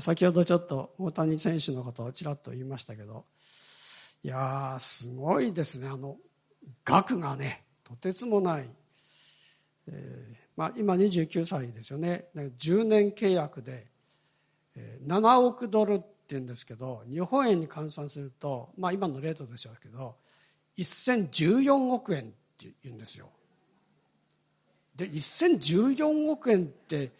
先ほどちょっと大谷選手のことをちらっと言いましたけど、いやー、すごいですね。あの、額がね、とてつもない。えー、まあ、今29歳ですよね。10年契約で、えー、7億ドルって言うんですけど、日本円に換算すると、まあ今のレートでしょうけど、1014億円って言うんですよ。で、1014億円って、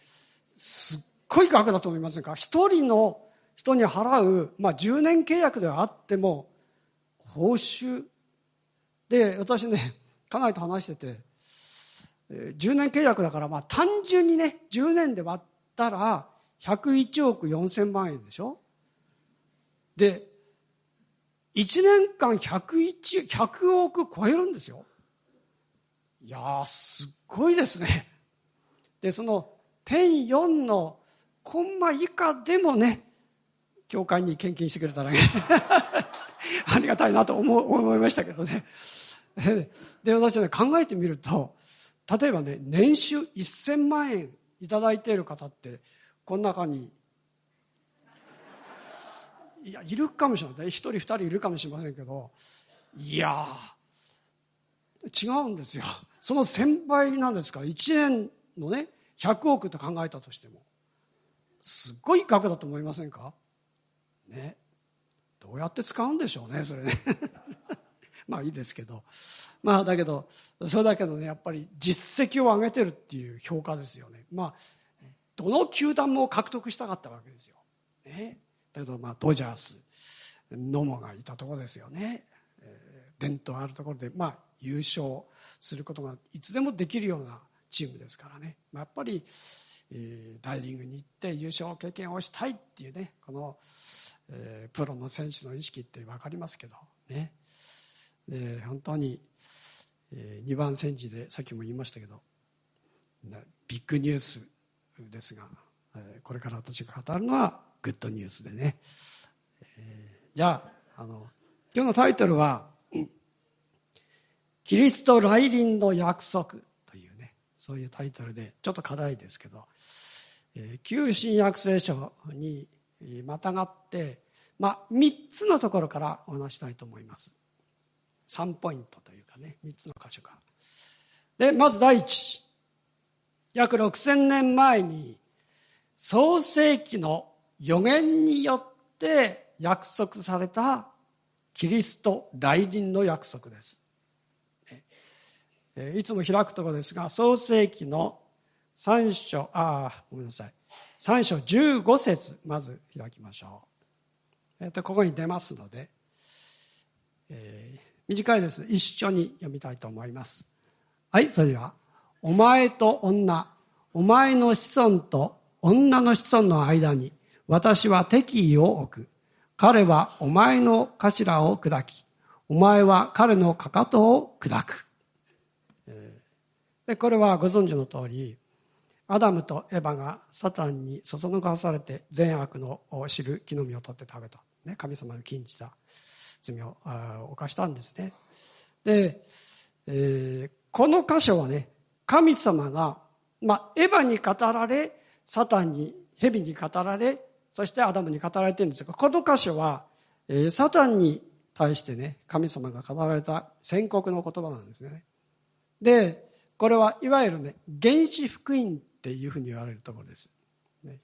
すっごい額だと思いませんか？一人の人に払う、まあ10年契約ではあっても、報酬。で、私ね、家内と話してて、10年契約だから、まあ単純にね、10年で割ったら、101億4000万円でしょ？で、1年間101、100億超えるんですよ。いや、すっごいですね。で、その、点4のコンマ以下でもね、教会に献金してくれたらね ありがたいなと思思いましたけどね。で、私はね、考えてみると、例えばね、年収1000万円いただいている方って、この中に、いや、いるかもしれない。一人二人いるかもしれませんけど、いや違うんですよ。その1000倍なんですから、1年のね、100億と考えたとしても、すっごい額だと思いませんか？ね。どうやって使うんでしょうね、それね。まあいいですけど。まあだけど、それだけどね、やっぱり実績を上げてるっていう評価ですよね。まあ、どの球団も獲得したかったわけですよ。ね。だけどまあドジャース、野茂がいたところですよね。えー、伝統あるところで、まあ優勝することがいつでもできるようなチームですからね。まあ、やっぱり、えー、大リーグに行って優勝経験をしたいっていうね、この、えー、プロの選手の意識って分かりますけどね。で本当に、えー、2番戦時でさっきも言いましたけどビッグニュースですが、えー、これから私が語るのはグッドニュースでね、えー、じゃああの今日のタイトルは「キリスト来臨の約束」そういうタイトルでちょっと課題ですけど、えー、旧新約聖書にまたがって、まあ、3つのところからお話したいと思います。3ポイントというかね3つの箇所から。でまず第一。約6000年前に創世記の予言によって約束されたキリスト来臨の約束です。いつも開くところですが、創世記の3章、ああ、ごめんなさい。3章15節まず開きましょう。えっ、と、ここに出ますので、えー、短いです。一緒に読みたいと思います。はい、それでは、お前と女、お前の子孫と女の子孫の間に、私は敵意を置く。彼はお前の頭を砕き、お前は彼のかかとを砕く。でこれはご存知の通り、アダムとエバがサタンにそそのかされて善悪の知る木の実を取って食べた。ね、神様の禁じた罪を犯したんですね。で、えー、この箇所はね、神様が、まあ、エヴァに語られ、サタンに、蛇に語られ、そしてアダムに語られてるんですが、この箇所は、えー、サタンに対してね、神様が語られた宣告の言葉なんですね。で、これはいわゆるね、原始福音っていうふうに言われるところです。ね、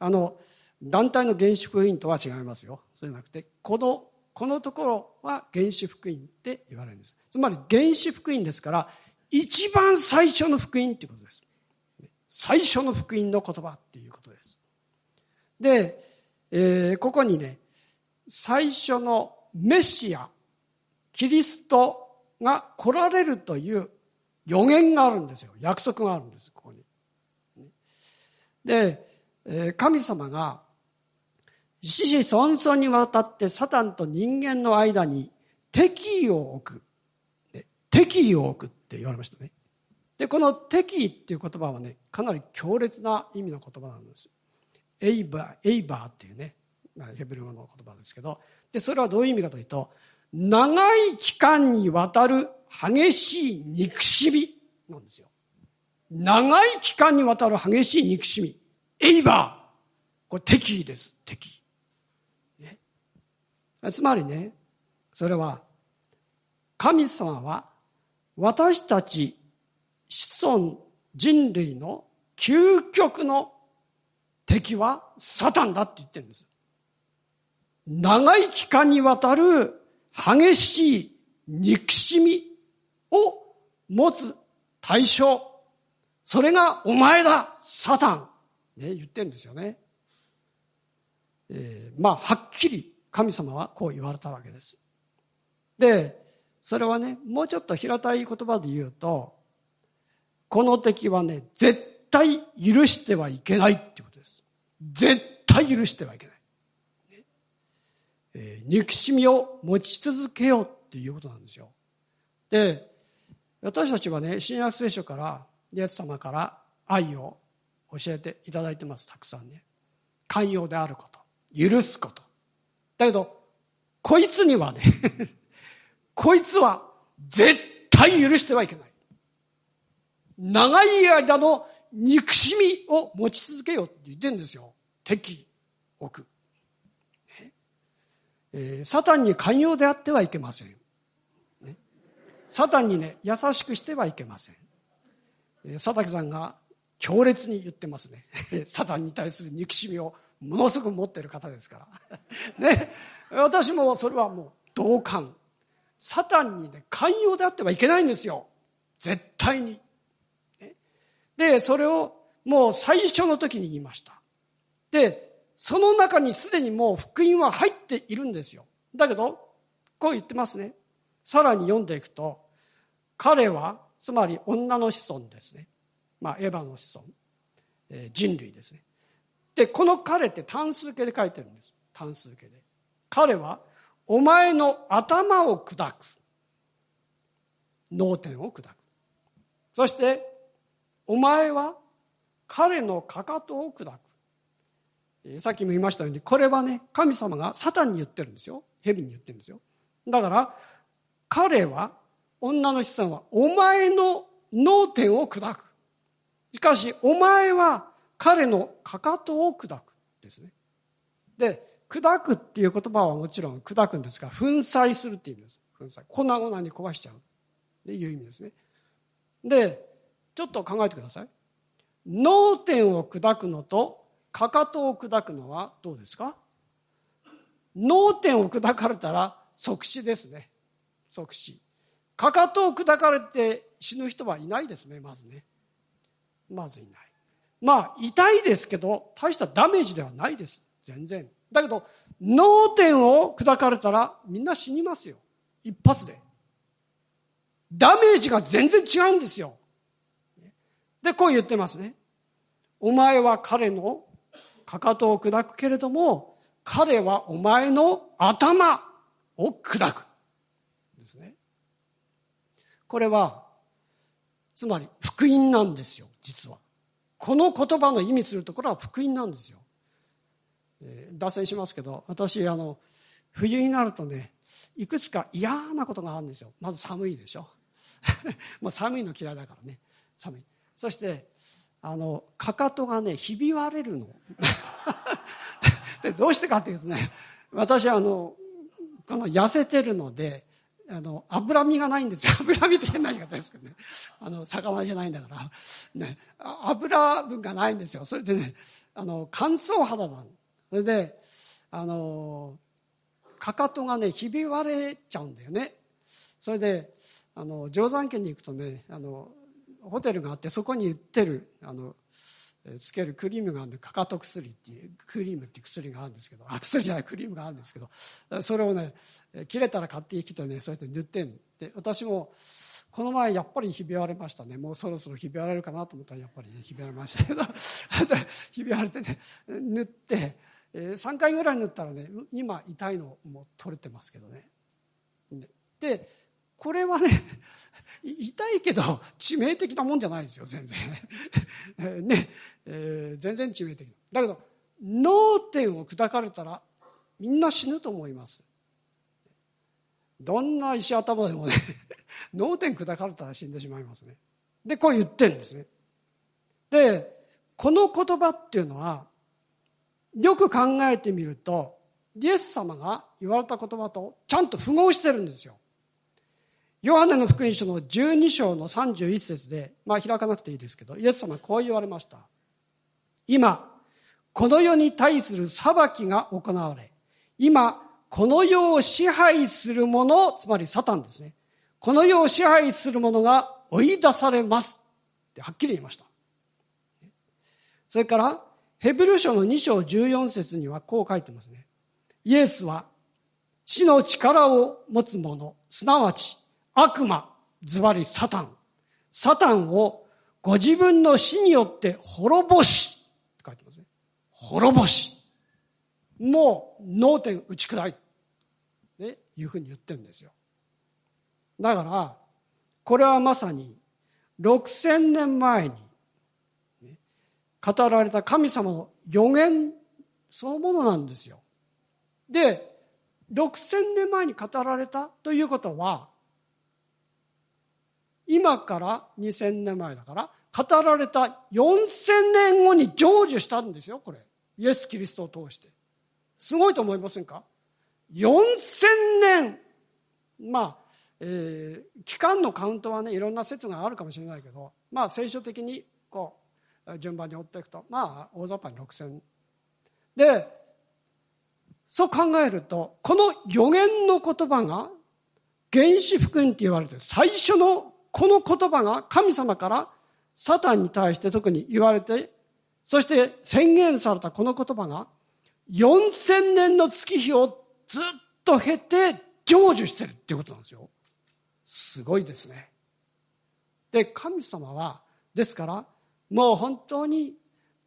あの、団体の原始福音とは違いますよ。そうじゃなくて、このこのところは原始福音って言われるんです。つまり原始福音ですから、一番最初の福音っていうことです。最初の福音の言葉っていうことです。で、えー、ここにね、最初のメシア、キリストが来られるという予言があるんですよ。約束があるんです、ここに。で、神様が子子孫々にわたってサタンと人間の間に敵意を置く。敵意を置くって言われましたね。で、この敵意っていう言葉はね、かなり強烈な意味の言葉なんです。エイバー、エイバーっていうね、ヘブル語の言葉ですけど、で、それはどういう意味かというと、長い期間にわたる激しい憎しみなんですよ。長い期間にわたる激しい憎しみ。エイバー。これ敵意です。敵意。ね。つまりね、それは、神様は私たち子孫人類の究極の敵はサタンだって言ってるんです。長い期間にわたる激しい憎しみを持つ対象。それがお前だサタンね、言ってるんですよね。えー、まあ、はっきり神様はこう言われたわけです。で、それはね、もうちょっと平たい言葉で言うと、この敵はね、絶対許してはいけないってことです。絶対許してはいけない。えー、憎しみを持ち続けようっていうことなんですよ。で、私たちはね、新約聖書から、イエス様から愛を教えていただいてます、たくさんね。寛容であること、許すこと。だけど、こいつにはね こいつは絶対許してはいけない。長い間の憎しみを持ち続けようって言ってんですよ。敵、奥。えー、サタンに寛容であってはいけません。ね、サタンにね、優しくしてはいけません。えー、佐竹さんが強烈に言ってますね。サタンに対する憎しみをものすごく持ってる方ですから。ね。私もそれはもう同感。サタンにね、寛容であってはいけないんですよ。絶対に。で、それをもう最初の時に言いました。で、その中にすでにもう福音は入っているんですよ。だけど、こう言ってますね。さらに読んでいくと、彼は、つまり女の子孫ですね。まあ、エヴァの子孫、えー、人類ですね。で、この彼って単数形で書いてるんです。単数形で。彼は、お前の頭を砕く。脳天を砕く。そして、お前は彼のかかとを砕く。さっきも言いましたように、これはね、神様がサタンに言ってるんですよ。蛇に言ってるんですよ。だから、彼は、女の子孫は、お前の脳天を砕く。しかし、お前は彼のかかとを砕く。ですね。で、砕くっていう言葉はもちろん砕くんですが、粉砕するっていう意味です。粉砕。粉々に壊しちゃう。っていう意味ですね。で、ちょっと考えてください。脳天を砕くのとかかとを砕くのはどうですか？脳天を砕かれたら即死ですね。即死。かかとを砕かれて死ぬ人はいないですね、まずね。まずいない。まあ、痛いですけど、大したダメージではないです。全然。だけど、脳天を砕かれたらみんな死にますよ。一発で。ダメージが全然違うんですよ。で、こう言ってますね。お前は彼のかかとを砕くけれども、彼はお前の頭を砕く。ですね。これは、つまり福音なんですよ、実は。この言葉の意味するところは福音なんですよ。えー、脱線しますけど、私、あの、冬になるとね、いくつか嫌なことがあるんですよ。まず寒いでしょ。もう寒いの嫌いだからね。寒い。そしてあのかかとがねひび割れるの。でどうしてかというとね私あのこの痩せてるのであの脂身がないんですよ。脂身って変な言い方ですけどね。あの魚じゃないんだから、ね、油分がないんですよ。それでねあの乾燥肌なのそれであのかかとがねひび割れちゃうんだよね。それであの定山家に行くとねあのホテルがあってそこに売ってるあのつけるクリームがあるかかと薬っていうクリームっていう薬があるんですけど。あ薬じゃないクリームがあるんですけど。それをね切れたら買ってきてね。そうやって塗ってんで私もこの前やっぱりひび割れましたね。もうそろそろひび割れるかなと思ったらやっぱり、ね、ひび割れましたけど。ひび割れてね塗って3回ぐらい塗ったらね今痛いのも取れてますけどね。でこれはね痛いけど致命的なもんじゃないですよ全然。ね、えー、全然致命的だけど脳天を砕かれたらみんな死ぬと思います。どんな石頭でもね 脳天砕かれたら死んでしまいますね。でこう言ってるんですね。でこの言葉っていうのはよく考えてみると、イエス様が言われた言葉とちゃんと符合してるんですよ。ヨハネの福音書の12章の31節で、まあ開かなくていいですけど、イエス様はこう言われました。今、この世に対する裁きが行われ、今、この世を支配する者、つまりサタンですね。この世を支配する者が追い出されます。ってはっきり言いました。それから、ヘブル書の2章14節にはこう書いてますね。イエスは死の力を持つ者、すなわち悪魔、ズバリサタン。サタンをご自分の死によって滅ぼし、って書いてますね。滅ぼし。もう脳天打ち砕い。ね、いうふうに言ってるんですよ。だから、これはまさに6000年前に語られた神様の予言そのものなんですよ。で、6000年前に語られたということは、今から2000年前だから、語られた4000年後に成就したんですよ、これ。イエス・キリストを通して。すごいと思いませんか ?4000 年まあ、えー、期間のカウントはねいろんな説があるかもしれないけどまあ聖書的にこう順番に追っていくとまあ大雑把に6000でそう考えるとこの予言の言葉が原始福音って言われて最初のこの言葉が神様からサタンに対して特に言われてそして宣言されたこの言葉が4000年の月日をずっと経て成就してるっていうことなんですよ。すごいですね。で、神様は、ですから、もう本当に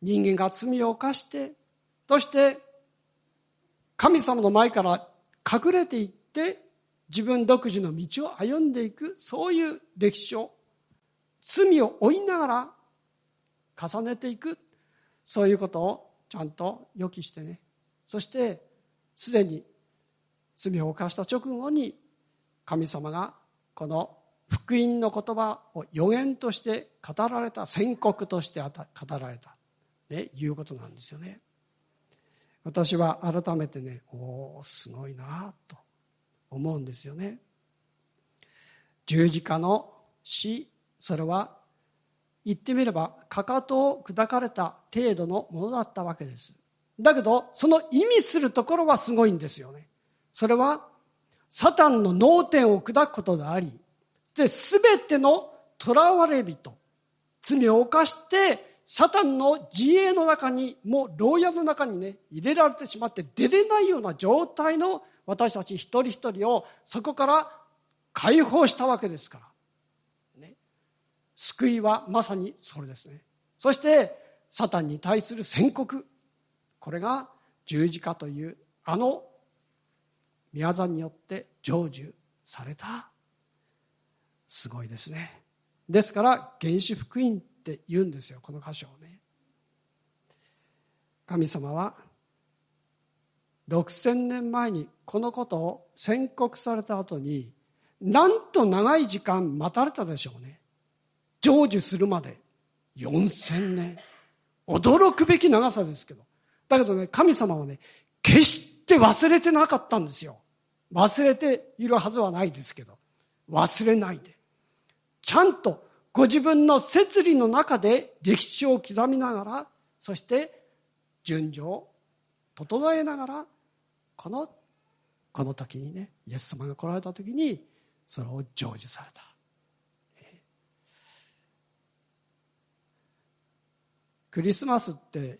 人間が罪を犯して、そして神様の前から隠れていって、自分独自の道を歩んでいく、そういう歴史を、罪を負いながら重ねていく、そういうことをちゃんと予期してね。そして、すでに罪を犯した直後に神様がこの福音の言葉を予言として語られた宣告として語られた、ね、いうことなんですよね。私は改めてねおおすごいなと思うんですよね。十字架の死それは言ってみればかかとを砕かれた程度のものだったわけです。だけどその意味するところはすごいんですよね。それはサタンの脳天を砕くことであり、で、すべての囚われ人、罪を犯して、サタンの自衛の中に、もう牢屋の中にね、入れられてしまって出れないような状態の私たち一人一人をそこから解放したわけですから。ね。救いはまさにそれですね。そして、サタンに対する宣告。これが十字架というあの宮座によって成就されたすごいですねですから原始福音って言うんですよこの箇所をね神様は6000年前にこのことを宣告された後になんと長い時間待たれたでしょうね成就するまで4000年驚くべき長さですけどだけどね神様はね決して忘れてなかったんですよ。忘れているはずはないですけど、忘れないで。ちゃんとご自分の摂理の中で歴史を刻みながら、そして順序を整えながら、この、この時にね、イエス様が来られた時に、それを成就された。クリスマスって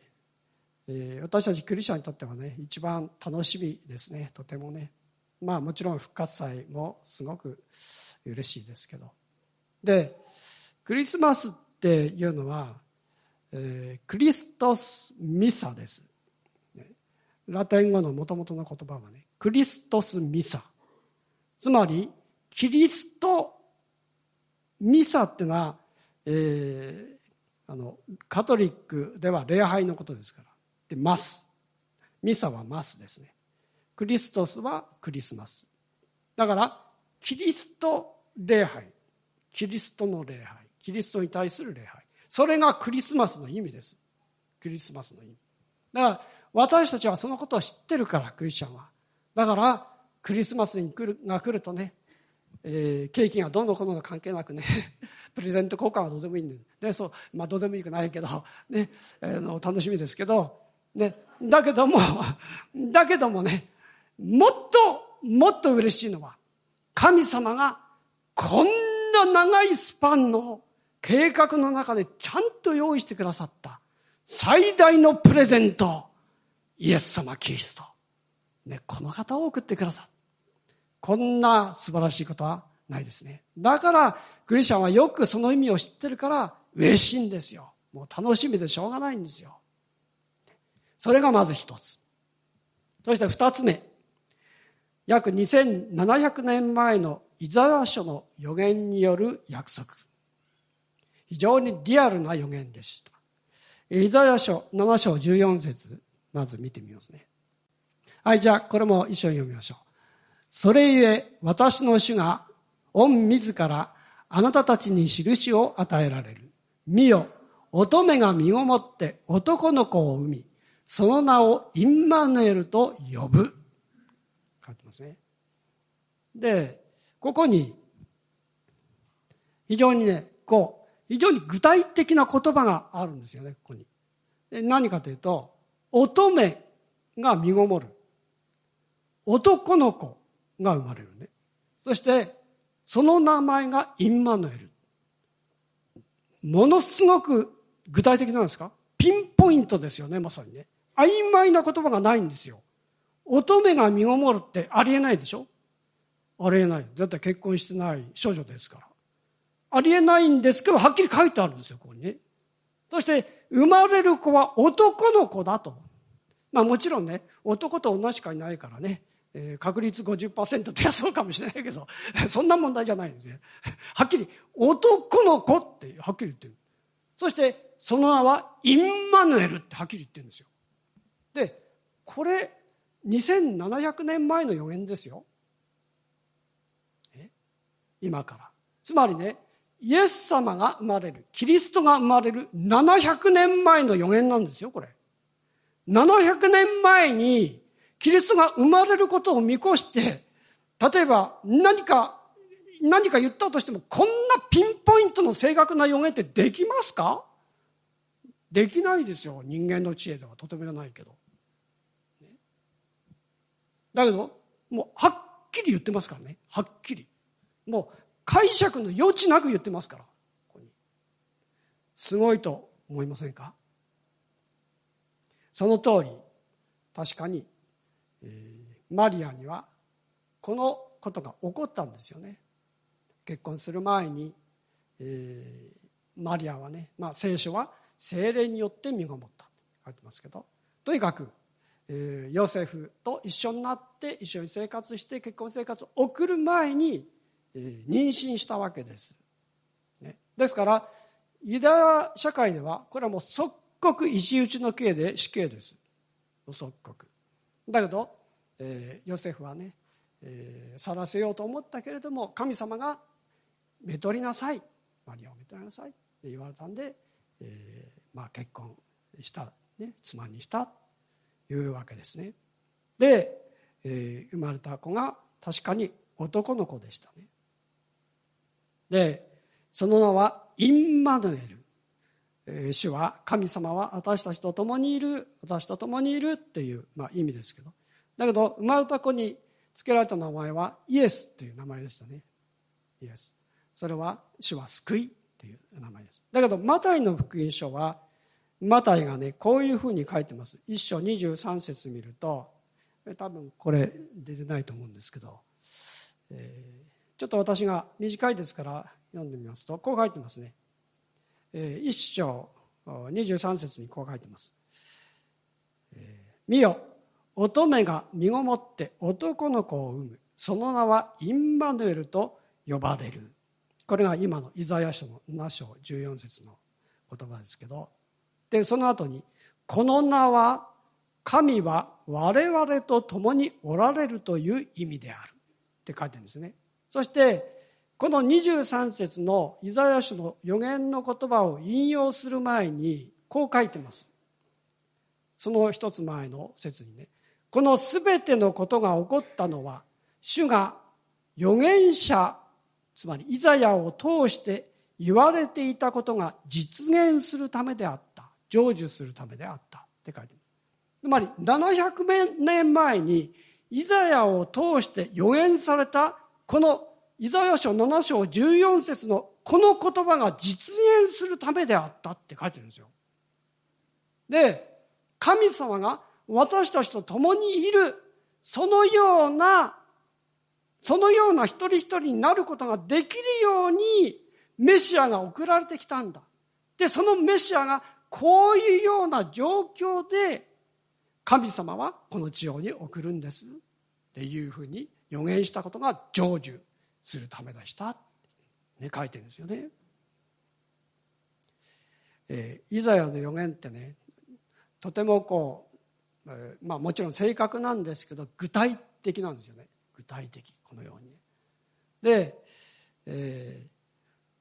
え私たちクリスチャンにとってはね一番楽しみですね。とてもね。まあもちろん復活祭もすごく嬉しいですけど。でクリスマスっていうのは、えー、クリストス・ミサです、ラテン語のもともとの言葉はねクリストス・ミサ。つまりキリストミサっていうのは、えー、あのカトリックでは礼拝のことですから。でマス。ミサはマスですね。クリストスはクリスマス。だからキリスト礼拝。キリストの礼拝。キリストに対する礼拝。それがクリスマスの意味です。クリスマスの意味。だから私たちはそのことを知ってるから、クリスチャンは。だから、クリスマスに来るが来るとね、えー、ケーキがどんどんこの関係なくね、プレゼント交換はどうでもいいんで、ね、そう、まあどうでもいいくないけど、ね、あの、楽しみですけど、ね、だけども、だけどもね、もっと、もっと嬉しいのは、神様がこんな長いスパンの計画の中でちゃんと用意してくださった最大のプレゼント、イエス様キリスト。ね、この方を送ってくださった。こんな素晴らしいことはないですね。だから、クリスチャンはよくその意味を知ってるから嬉しいんですよ。もう楽しみでしょうがないんですよ。それがまず一つ。そして二つ目。約2700年前のイザヤ書の予言による約束。非常にリアルな予言でした。イザヤ書7章14節まず見てみますね。はい、じゃあこれも一緒に読みましょう。それゆえ私の主が御自らあなたたちに印を与えられる。見よ、乙女が身ごもって男の子を産み、その名をインマヌエルと呼ぶ。書いてますね。で、ここに、非常にね、こう、非常に具体的な言葉があるんですよね、ここに。で何かというと、乙女が身ごもる。男の子が生まれるね。そして、その名前がインマヌエル。ものすごく具体的なんですか？ピンポイントですよね、まさにね。曖昧な言葉がないんですよ。乙女が身ごもるってありえないでしょ？ありえない。だって結婚してない少女ですから。ありえないんですけど、はっきり書いてあるんですよ、ここにね。そして、生まれる子は男の子だと。まあもちろんね、男と女しかいないからね、えー、確率50%ってそうかもしれないけど、そんな問題じゃないんですね。はっきり、男の子ってはっきり言ってる。そして、その名はインマヌエルってはっきり言ってるんですよ。で、これ、2700年前の予言ですよ。今から。つまりね、イエス様が生まれる、キリストが生まれる700年前の予言なんですよ、これ。700年前にキリストが生まれることを見越して、例えば何か、何か言ったとしても、こんなピンポイントの正確な予言ってできますか？できないですよ。人間の知恵ではとてもじゃないけど。だけど、もうはっきり言ってますからね。はっきり。もう解釈の余地なく言ってますから。すごいと思いませんか？その通り、確かにえー、マリアにはこのことが起こったんですよね。結婚する前に、えー、マリアはね、まあ、聖書は精霊によって身ごもったと書いてますけど。とにかく、えー、ヨセフと一緒になって一緒に生活して結婚生活を送る前に、妊娠したわけです、ね、ですからユダヤ社会ではこれはもう即刻石打ちの刑で死刑です。即刻。だけど、えー、ヨセフはね、えー、去らせようと思ったけれども神様が「めとりなさい」「マリアをめとりなさい」って言われたんで、えーまあ、結婚した、ね、妻にした。というわけですね。で、えー、生まれた子が確かに男の子でしたね。でその名はインマヌエル。主は神様は私たちと共にいる私と共にいるっていう、まあ、意味ですけど。だけど生まれた子に付けられた名前はイエスっていう名前でしたね。イエス。それは主は救いっていう名前です。だけどマタイの福音書はマタイがねこういうふうに書いてます。一章23節見ると多分これ出てないと思うんですけど、えー、ちょっと私が短いですから読んでみますとこう書いてますね一章23節にこう書いてます。見よ、乙女が身ごもって男の子を産む。その名はインマヌエルと呼ばれる。これが今のイザヤ書の7章14節の言葉ですけど。で、その後に、この名は神は我々と共におられるという意味である。って書いてるんですね。そして、この23節のイザヤ書の予言の言葉を引用する前にこう書いてます。その一つ前の説にね、このすべてのことが起こったのは、主が預言者、つまりイザヤを通して言われていたことが実現するためであった。成就するためであったって書いてある。つまり700年前にイザヤを通して予言されたこのイザヤ書7章14節のこの言葉が実現するためであったって書いてるんですよ。で、神様が私たちと共にいる、そのような、そのような一人一人になることができるように、メシアが送られてきたんだ。で、そのメシアがこういうような状況で、神様はこの地上に送るんです。っていうふうに予言したことが成就するためでした。ね、書いてるんですよね。えー、イザヤの予言ってね、とてもこう、えー、まあもちろん正確なんですけど、具体的なんですよね。具体的、このように。で、えー、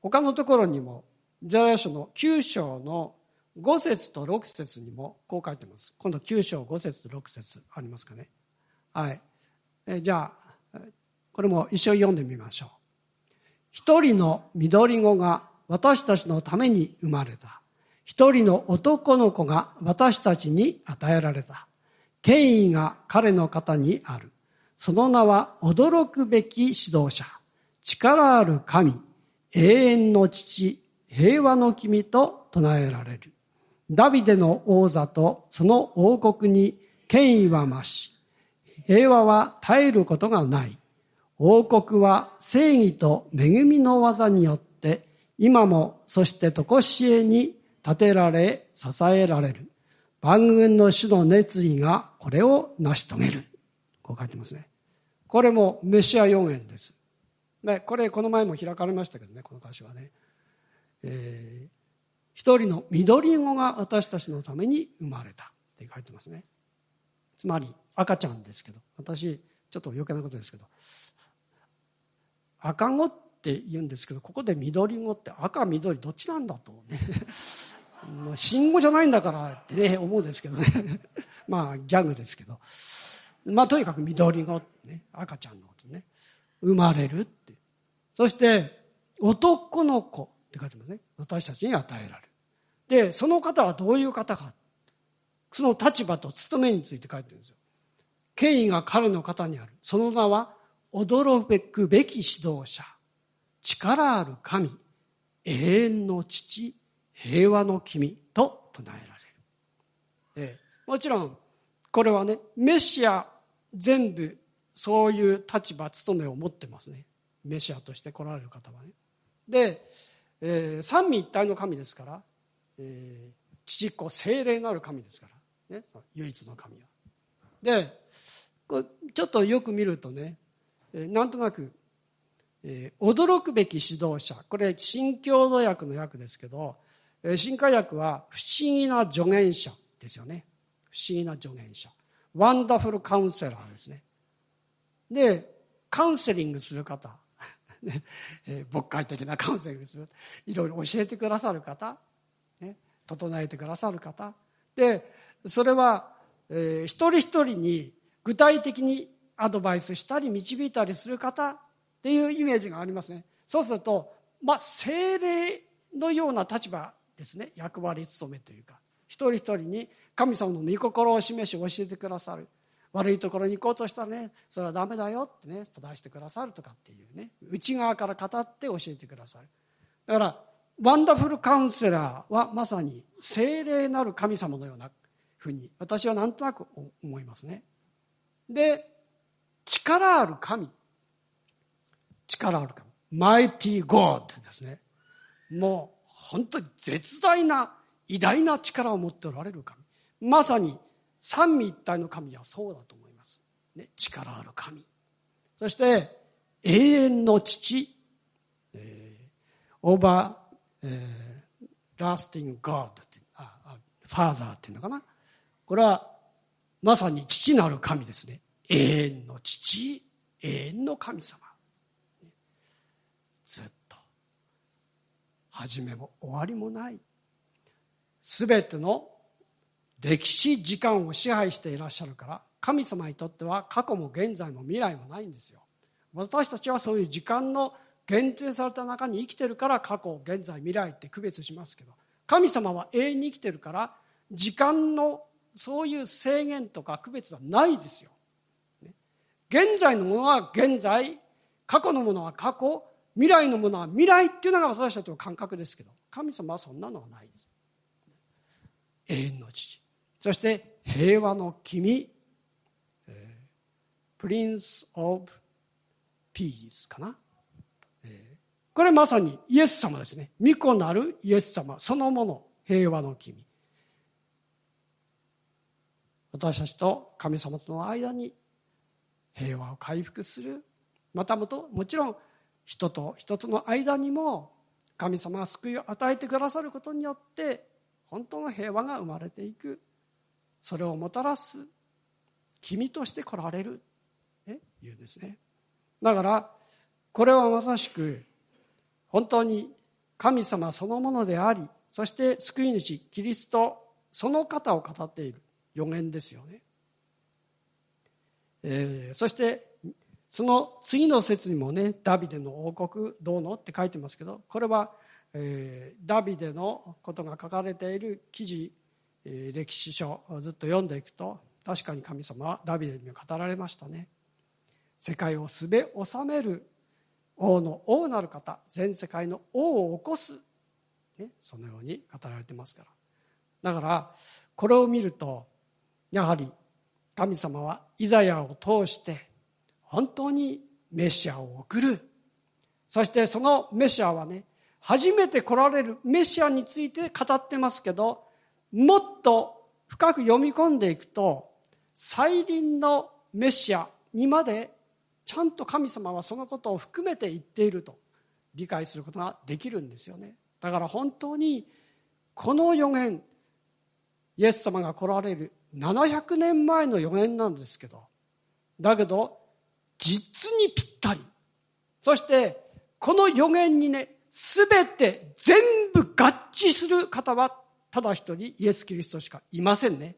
他のところにも、イザヤ書の9章の5節と6節にもこう書いてます。今度9章5節と6節ありますかね。はい。えじゃあ、これも一緒に読んでみましょう。一人の緑子が私たちのために生まれた。一人の男の子が私たちに与えられた。権威が彼の方にある。その名は驚くべき指導者。力ある神。永遠の父。平和の君と唱えられる。ダビデの王座とその王国に権威は増し、平和は絶えることがない。王国は正義と恵みの技によって、今もそしてとこしえに立てられ、支えられる。万軍の主の熱意がこれを成し遂げる。こう書いてますね。これもメシア予言です。ね、これこの前も開かれましたけどね、この歌詞はね。えー、一人の緑子が私たちのために生まれたって書いてますね。つまり赤ちゃんですけど、私ちょっと余計なことですけど、赤子って言うんですけどここで緑子って赤緑どっちなんだとね。まあ信号じゃないんだからってね思うんですけどね。まあギャグですけど。まあとにかく緑子ってね赤ちゃんのことね。生まれるって。そして男の子って書いてますね。私たちに与えられる。でその方はどういう方か。その立場と務めについて書いてるんですよ。権威が彼の方にある。その名は驚くべき指導者、力ある神、永遠の父、平和の君と唱えられる。でもちろん、これはね、メシア全部そういう立場、務めを持ってますね。メシアとして来られる方はね。で、えー、三位一体の神ですから、えー、父子精霊なる神ですから、ね、唯一の神は。で、これちょっとよく見るとね、なんとなく、えー、驚くべき指導者。これ新共同訳の訳ですけど、え、新化訳は不思議な助言者ですよね。不思議な助言者。ワンダフルカウンセラーですね。でカウンセリングする方。えー、牧会的なカウンセリングする。いろいろ教えてくださる方、ね、整えてくださる方。でそれは、えー、一人一人に具体的にアドバイスしたり導いたりする方っていうイメージがありますね。そうするとまあ精霊のような立場ですね。役割務めというか一人一人に神様の御心を示し教えてくださる。悪いところに行こうとしたらねそれはダメだよってね正してくださるとかっていうね内側から語って教えてくださる。だからワンダフルカウンセラーはまさに精霊なる神様のようなふうに私はなんとなく思いますね。で力ある神。力ある神。マイティーゴッドですね。もう本当に絶大な偉大な力を持っておられる神。まさに三位一体の神はそうだと思います。ね、力ある神。そして永遠の父。えー、オーバー、えー、ラスティング・ガードってああファーザーっていうのかな。これはまさに父なる神ですね。永遠の父永遠の神様。ずっと始めも終わりもない。すべての歴史時間を支配していらっしゃるから神様にとっては過去も現在も未来もないんですよ。私たちはそういう時間の限定された中に生きてるから過去現在未来って区別しますけど神様は永遠に生きてるから時間のそういう制限とか区別はないですよ。現在のものは現在過去のものは過去未来のものは未来っていうのが私たちの感覚ですけど神様はそんなのはないです。永遠の父そして平和の君プリンス・オブ・ピースかなこれまさにイエス様ですね。御子なるイエス様そのもの、平和の君。私たちと神様との間に平和を回復する。またもと、もちろん人と人との間にも神様が救いを与えてくださることによって本当の平和が生まれていく。それをもたらす君として来られる。ね、言うんですね。だから、これはまさしく本当に神様そのものでありそして救い主キリストその方を語っている予言ですよね、えー、そしてその次の説にもねダビデの王国どうのって書いてますけどこれは、えー、ダビデのことが書かれている記事、えー、歴史書をずっと読んでいくと確かに神様はダビデにも語られましたね。世界をすべ治める王の王なる方全世界の王を起こす、ね、そのように語られてますから。だからこれを見るとやはり神様はイザヤを通して本当にメシアを送る。そしてそのメシアはね初めて来られるメシアについて語ってますけどもっと深く読み込んでいくと再臨のメシアにまでちゃんと神様はそのことを含めて言っていると理解することができるんですよね。だから本当にこの予言イエス様が来られる700年前の予言なんですけどだけど実にぴったりそしてこの予言にね全て全部合致する方はただ一人イエス・キリストしかいませんね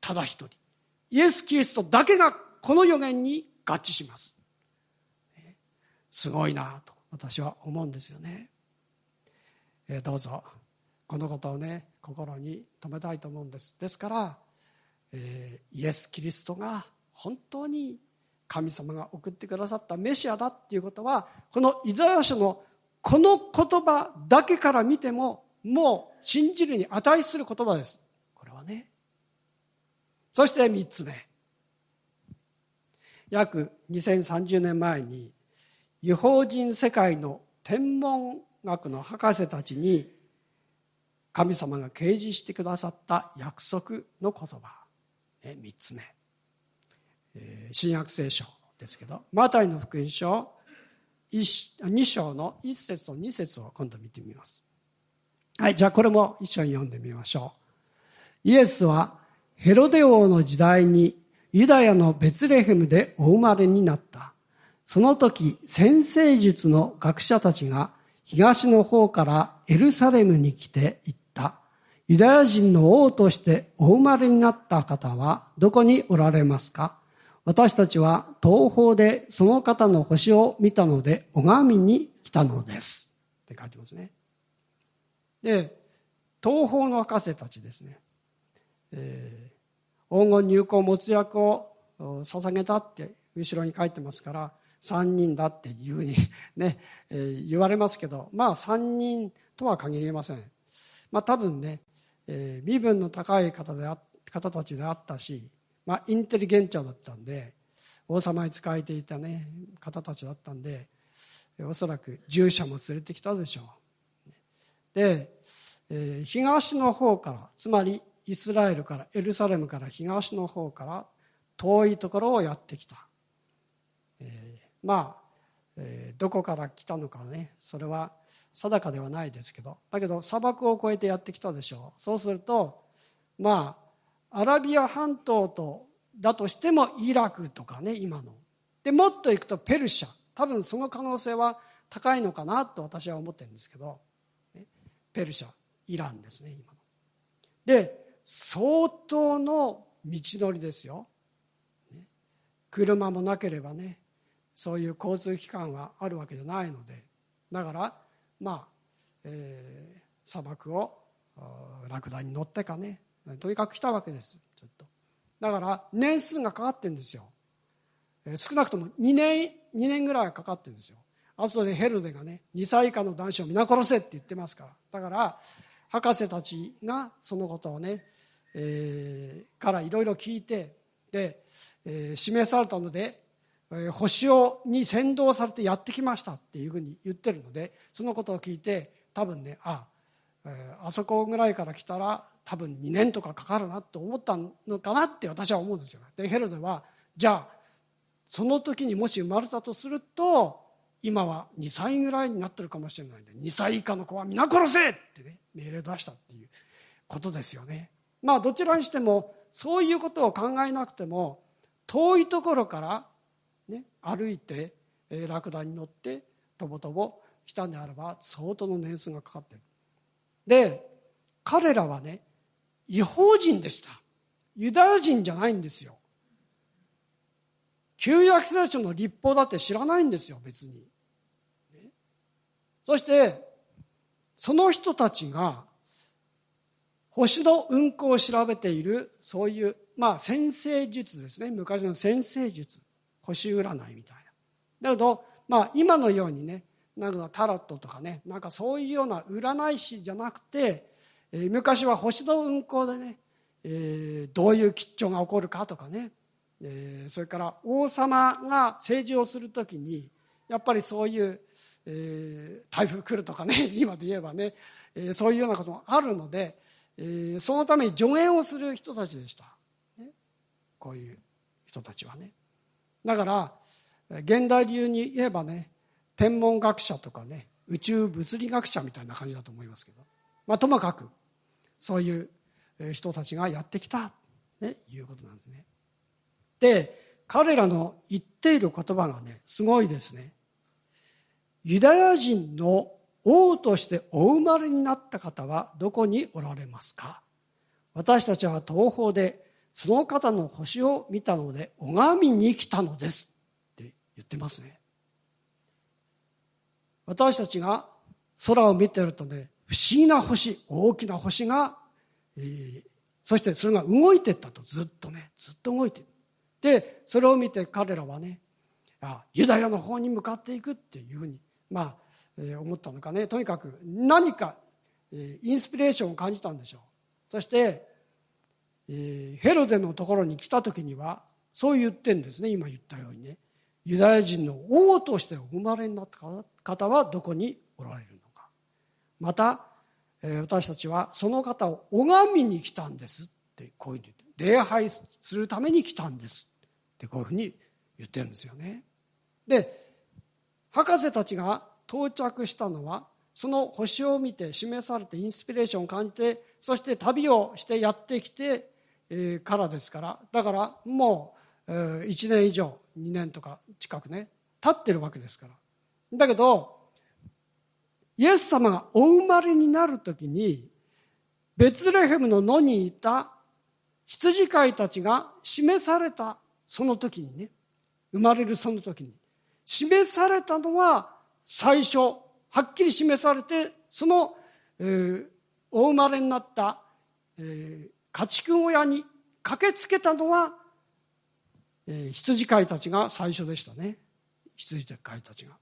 ただ一人イエス・キリストだけがこの予言に合致します。すごいなと私は思うんですよね。えどうぞこのことをね心に留めたいと思うんです。ですから、えー、イエス・キリストが本当に神様が送ってくださったメシアだっていうことはこのイザヤ書のこの言葉だけから見てももう信じるに値する言葉です。これはね。そして三つ目。約2030年前に違法人世界の天文学の博士たちに神様が掲示してくださった約束の言葉、3つ目、え、新約聖書ですけどマタイの福音書2章の1節と2節を今度見てみますはいじゃあこれも一緒に読んでみましょうイエスはヘロデ王の時代にユダヤのベツレヘムでお生まれになった。その時、先生術の学者たちが東の方からエルサレムに来て言った。ユダヤ人の王としてお生まれになった方はどこにおられますか？私たちは東方でその方の星を見たので拝みに来たのです。って書いてますね。で、東方の博士たちですね。えー黄金入港没薬を捧げたって後ろに書いてますから3人だっていうふうに ね、えー、言われますけどまあ3人とは限りませんまあ多分ね、えー、身分の高い方であ方たちであったし、まあ、インテリゲンチャだったんで王様に仕えていた、ね、方たちだったんでおそらく従者も連れてきたでしょう。で、えー、東の方からつまりイスラエルからエルサレムから東の方から遠いところをやってきた、えー、まあ、えー、どこから来たのかねそれは定かではないですけどだけど砂漠を越えてやってきたでしょう。そうするとまあアラビア半島とだとしてもイラクとかね今の。でもっといくとペルシャ。多分その可能性は高いのかなと私は思ってるんですけど、ペルシャイランですね今の。で相当の道のりですよ。車もなければねそういう交通機関はあるわけじゃないので。だからまあ、えー、砂漠をラクダに乗ってかねとにかく来たわけですちょっと。だから年数がかかってるんですよ、えー、少なくとも2年2年ぐらいかかってるんですよ。後でヘルデがね2歳以下の男子を皆殺せって言ってますから。だから博士たちがそのことをね、えー、からいろいろ聞いてで、えー、指名されたので、星をに先導されてやってきましたっていうふうに言ってるのでそのことを聞いて多分ねあ、えー、あそこぐらいから来たら多分2年とかかかるなと思ったのかなって私は思うんですよ。でヘロデはじゃあその時にもし生まれたとすると今は2歳ぐらいになってるかもしれないんで2歳以下の子は皆殺せってね命令出したっていうことですよね。まあどちらにしてもそういうことを考えなくても遠いところから、ね、歩いて、えー、ラクダに乗ってとぼとぼ来たんであれば相当の年数がかかってる。で彼らはね違法人でした。ユダヤ人じゃないんですよ。旧約聖書の立法だって知らないんですよ別に、ね、そしてその人たちが星の運行を調べているそういうまあ先生術ですね。昔の先生術。星占いみたいな。だけどまあ今のようにねなんかタロットとかねなんかそういうような占い師じゃなくて、えー、昔は星の運行でね、えー、どういう吉兆が起こるかとかね、えー、それから王様が政治をするときにやっぱりそういう、えー、台風来るとかね 今で言えばね、えー、そういうようなこともあるのでえー、そのために助言をする人たちでした、ね、こういう人たちはね。だから現代流に言えばね天文学者とかね宇宙物理学者みたいな感じだと思いますけど、まあ、ともかくそういう人たちがやってきた、ね、いうことなんですね。で彼らの言っている言葉がねすごいですね。ユダヤ人の王としてお生まれになった方はどこにおられますか？私たちは東方でその方の星を見たので拝みに来たのです。って言ってますね。私たちが空を見てるとね不思議な星大きな星が、えー、そしてそれが動いてったと。ずっとねずっと動いてでそれを見て彼らはねあユダヤの方に向かっていくっていうふうにまあ思ったのかね。とにかく何かえインスピレーションを感じたんでしょう。そしてヘロデのところに来た時にはそう言ってんですね。今言ったようにね。ユダヤ人の王としてお生まれになった方はどこにおられるのか。また私たちはその方を拝みに来たんですってこういうふうに言って。礼拝するために来たんですってこういうふうに言ってるんですよね。で博士たちが到着したのはその星を見て示されてインスピレーションを感じてそして旅をしてやってきて、からですからだからもう、1年以上2年とか近くね経ってるわけですから。だけどイエス様がお生まれになる時にベツレヘムの野にいた羊飼いたちが示されたその時にね生まれるその時に示されたのは最初はっきり示されてその、えー、お生まれになった、えー、家畜小屋に駆けつけたのは、えー、羊飼いたちが最初でしたね。羊飼いたちが。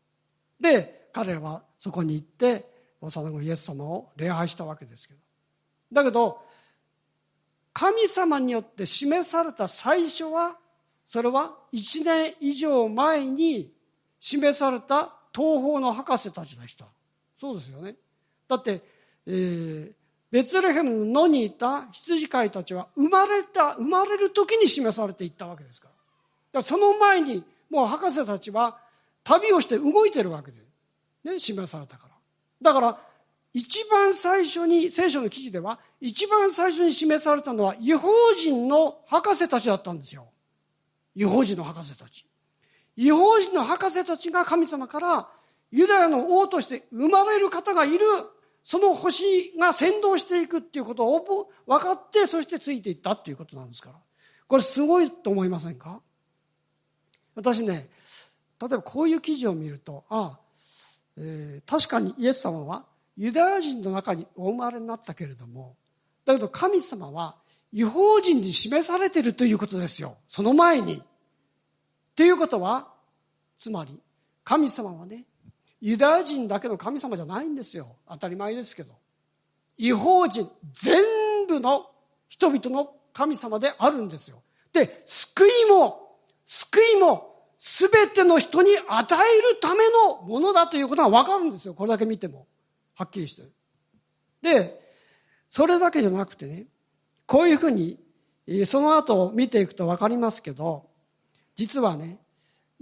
で彼らはそこに行って幼子イエス様を礼拝したわけですけど。だけど神様によって示された最初はそれは1年以上前に示された東方の博士たちでしたそうですよね。だって、えー、ベツレヘムの野にいた羊飼いたちは生まれた生まれる時に示されていったわけですから。からその前にもう博士たちは旅をして動いてるわけで、ね、示されたから。だから一番最初に聖書の記事では一番最初に示されたのは違法人の博士たちだったんですよ。違法人の博士たち。違法人の博士たちが神様からユダヤの王として生まれる方がいる。その星が先導していくっていうことを分かってそしてついていったっていうことなんですから。これすごいと思いませんか？私ね例えばこういう記事を見るとああ、えー、確かにイエス様はユダヤ人の中にお生まれになったけれどもだけど神様は違法人に示されているということですよ。その前に。ということはつまり神様はねユダヤ人だけの神様じゃないんですよ。当たり前ですけど。違法人全部の人々の神様であるんですよ。で救いも救いも全ての人に与えるためのものだということが分かるんですよ。これだけ見ても。はっきりして。るでそれだけじゃなくてねこういうふうにその後見ていくと分かりますけど実はね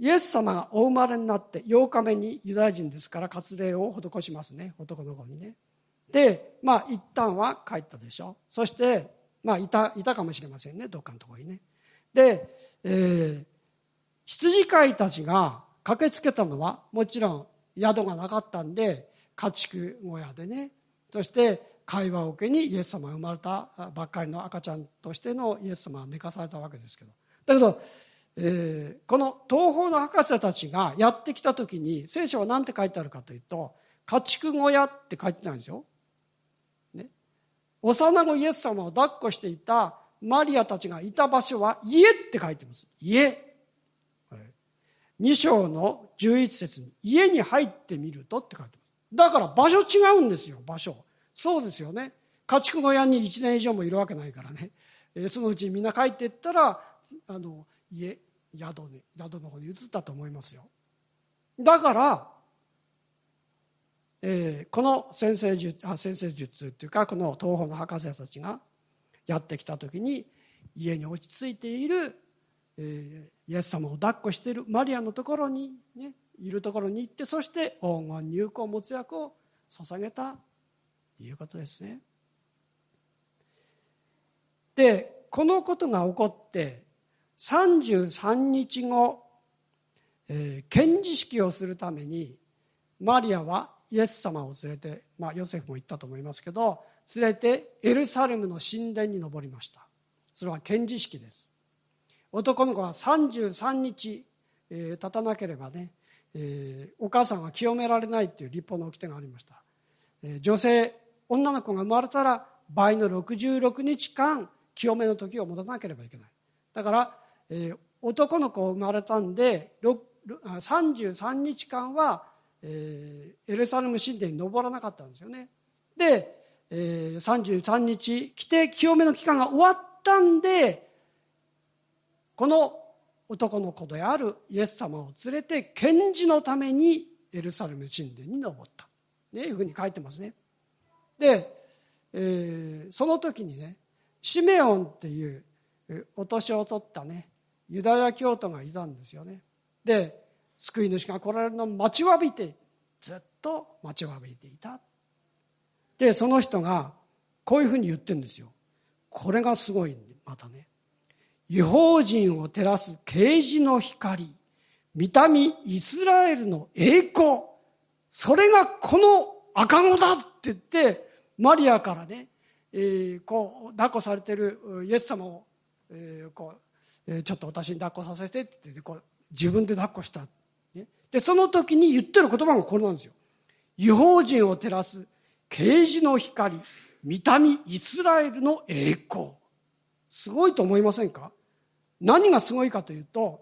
イエス様がお生まれになって8日目にユダヤ人ですから割礼を施しますね。男の子にね。でまあ一旦は帰ったでしょ。そしてまあいたいたかもしれませんね。どっかのところにね。で、えー、羊飼いたちが駆けつけたのはもちろん宿がなかったんで家畜小屋でね。そして会話を受けにイエス様が生まれたばっかりの赤ちゃんとしてのイエス様は寝かされたわけですけど。だけどえー、この東方の博士たちがやってきた時に聖書は何て書いてあるかというと家畜小屋って書いてないんですよ。ね、幼子イエス様を抱っこしていたマリアたちがいた場所は家って書いてます。家。2章の11節に家に入ってみるとって書いてます。だから場所違うんですよ、場所。そうですよね。家畜小屋に1年以上もいるわけないからね。そのうちみんな帰っていったら、あの、家宿に宿の方に移ったと思いますよだから、えー、この先生術あ先生術っていうかこの東方の博士たちがやってきた時に家に落ち着いている、えー、イエス様を抱っこしているマリアのところに、ね、いるところに行ってそして黄金入港没薬を捧げたということですね。でこのことが起こって33日後、えー、検事式をするためにマリアはイエス様を連れて、まあ、ヨセフも言ったと思いますけど連れてエルサレムの神殿に登りました。それは検事式です。男の子は33日、えー、経たなければね、えー、お母さんは清められないという立法の掟がありました、えー、女性女の子が生まれたら倍の66日間清めの時を持たなければいけない。だからえ、男の子生まれたんで33日間は、え、エルサレム神殿に登らなかったんですよね。で、え、33日来て清めの期間が終わったんでこの男の子であるイエス様を連れて検事のためにエルサレム神殿に登った。ねいうふうに書いてますね。で、えー、その時にねシメオンっていうお年を取ったねユダヤ教徒がいたんですよね。で救い主が来られるのを待ちわびてずっと待ちわびていた。でその人がこういうふうに言ってるんですよ。これがすごいまたね。違法人を照らす啓示の光。見た目イスラエルの栄光。それがこの赤子だって言ってマリアからね、えー、こう抱っこされてるイエス様を、えー、こうちょっと私に抱っこさせてって言ってこう自分で抱っこした、ね、でその時に言ってる言葉がこれなんですよ違法人を照らす啓示の光見た目イスラエルの栄光すごいと思いませんか？何がすごいかというと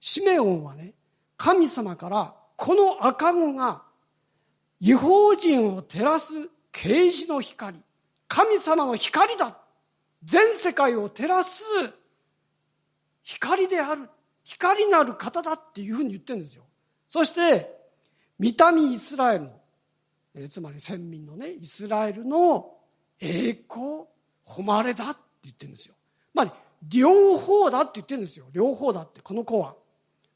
シメオンはね神様からこの赤子が違法人を照らす啓示の光神様の光だ全世界を照らす光である光なる方だっていうふうに言ってるんですよ。そして見た目イスラエルの、えつまり先民のねイスラエルの栄光誉れだって言ってるんですよ。まあ、両方だって言ってるんですよ。両方だってこの子は。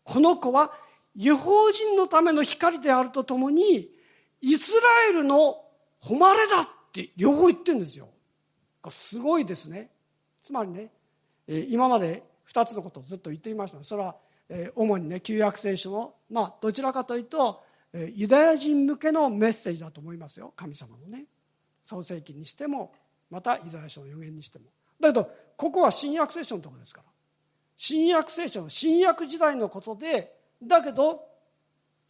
この子は違法人のための光であるとともにイスラエルの誉れだって両方言ってるんですよ。すごいですね。つまりね今まで2つのことをずっと言っていました。それは、え主にね旧約聖書の、まあ、どちらかというと、えユダヤ人向けのメッセージだと思いますよ。神様のね。創世記にしてもまたイザヤ書の予言にしても。だけどここは新約聖書のところですから。新約聖書の新約時代のことでだけど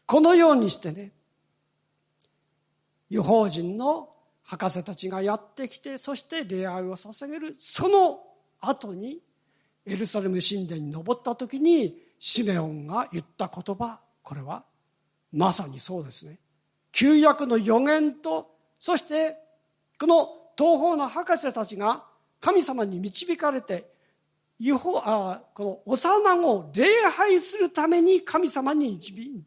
このようにしてね違法人の博士たちがやってきてそして礼拝を捧げるその後にエルサレム神殿に登った時にシメオンが言った言葉これはまさにそうですね旧約の予言とそしてこの東方の博士たちが神様に導かれてあこの幼子を礼拝するために神様に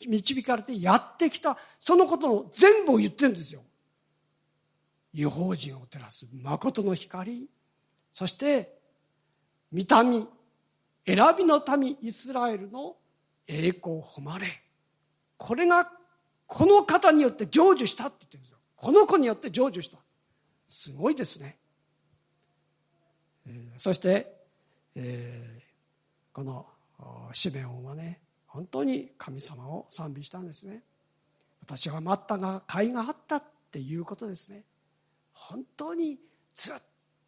導かれてやってきたそのことの全部を言ってるんですよ。違法人を照らす誠の光そして見た目選びの民イスラエルの栄光を誉れこれがこの方によって成就したって言ってるんですよ。この子によって成就した。すごいですね、えー、そして、えー、このシメオンはね本当に神様を賛美したんですね。私は待ったが甲斐があったっていうことですね。本当にずっ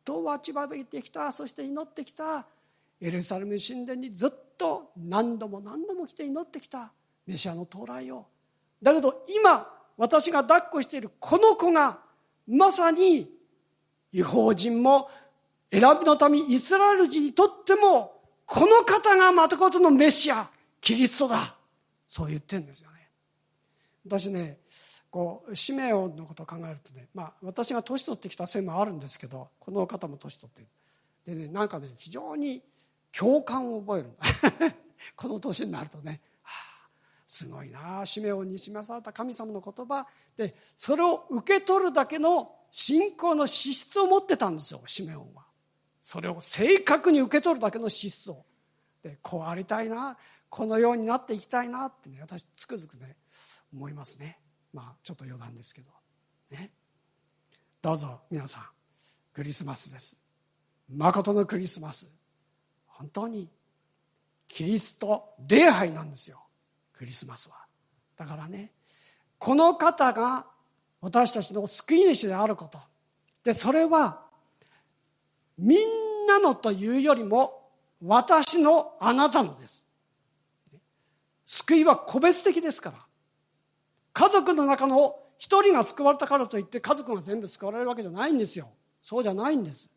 と待ちわびてきたそして祈ってきたエルサレム神殿にずっと何度も何度も来て祈ってきたメシアの到来を。だけど今私が抱っこしているこの子がまさに違法人も選びの民イスラエル人にとってもこの方がまたことのメシアキリストだ。そう言ってるんですよね。私ねこう使命のことを考えるとね、まあ、私が年取ってきたせいもあるんですけどこの方も年取ってでねなんかね非常に共感を覚える。この年になるとね、はあ、すごいな使命をに示された神様の言葉。でそれを受け取るだけの信仰の資質を持ってたんですよシメオンは。それを正確に受け取るだけの資質を。でこうありたいなこのようになっていきたいなってね私つくづくね思いますね。まあちょっと余談ですけど。ね。どうぞ皆さん。クリスマスです。誠のクリスマス。本当にキリスト礼拝なんですよ。クリスマスは。だからねこの方が私たちの救い主であること。でそれはみんなのというよりも私のあなたのです。救いは個別的ですから。家族の中の一人が救われたからといって家族が全部救われるわけじゃないんですよ。そうじゃないんです。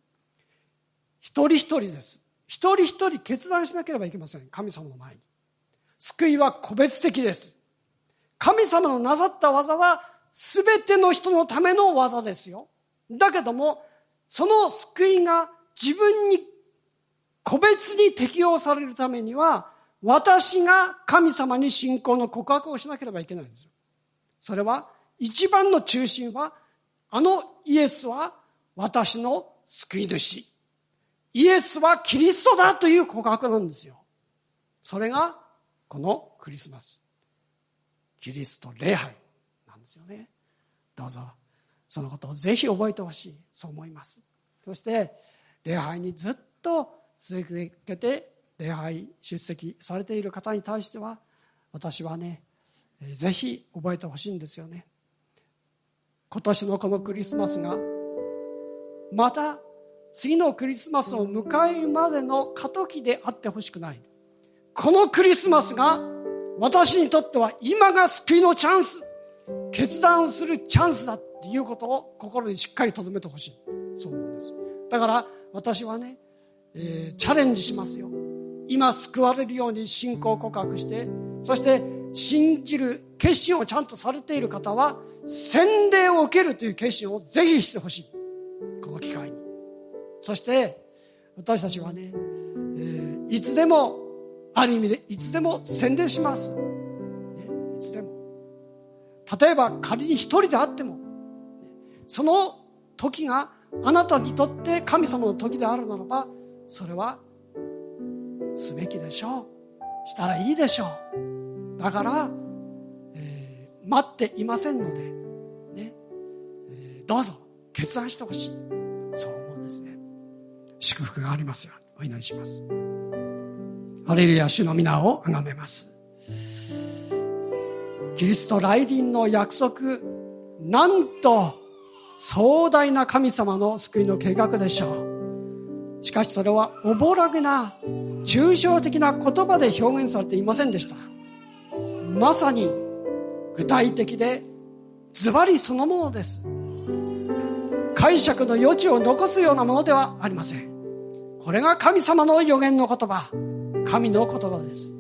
一人一人です。一人一人決断しなければいけません。神様の前に。救いは個別的です。神様のなさった技は全ての人のための技ですよ。だけどもその救いが自分に個別に適用されるためには私が神様に信仰の告白をしなければいけないんですよ。それは一番の中心はあのイエスは私の救い主。イエスはキリストだという告白なんですよ。それがこのクリスマス。キリスト礼拝なんですよね。どうぞ。そのことをぜひ覚えてほしい。そう思います。そして礼拝にずっと続けて礼拝出席されている方に対しては私はねぜひ覚えてほしいんですよね。今年のこのクリスマスがまた次のクリスマスを迎えるまでの過渡期であってほしくない。このクリスマスが私にとっては今が救いのチャンス。決断をするチャンスだっていうことを心にしっかり留めてほしい。そう思うんです。だから私はね、えー、チャレンジしますよ。今救われるように信仰告白してそして信じる決心をちゃんとされている方は洗礼を受けるという決心をぜひしてほしい。この機会に。そして私たちはね、えー、いつでもある意味でいつでも洗礼します、ね、いつでも。例えば仮に一人であってもその時があなたにとって神様の時であるならばそれはすべきでしょう。したらいいでしょう。だから、えー、待っていませんので、ねえー、どうぞ決断してほしい。そう思うんですね。祝福がありますよ。お祈りします。ハレルヤ主の皆を崇めます。キリスト来臨の約束なんと壮大な神様の救いの計画でしょう。しかしそれはおぼらげな抽象的な言葉で表現されていませんでした。まさに具体的でズバリそのものです。解釈の余地を残すようなものではありません。これが神様の予言の言葉。神の言葉です。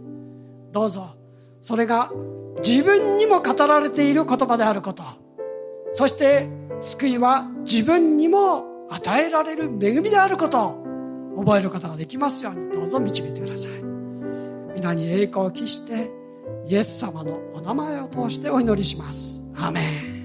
どうぞ。それが自分にも語られている言葉であること。そして救いは自分にも与えられる恵みであること。を覚えることができますように。どうぞ導いてください。皆に栄光を期してイエス様のお名前を通してお祈りします。アメン。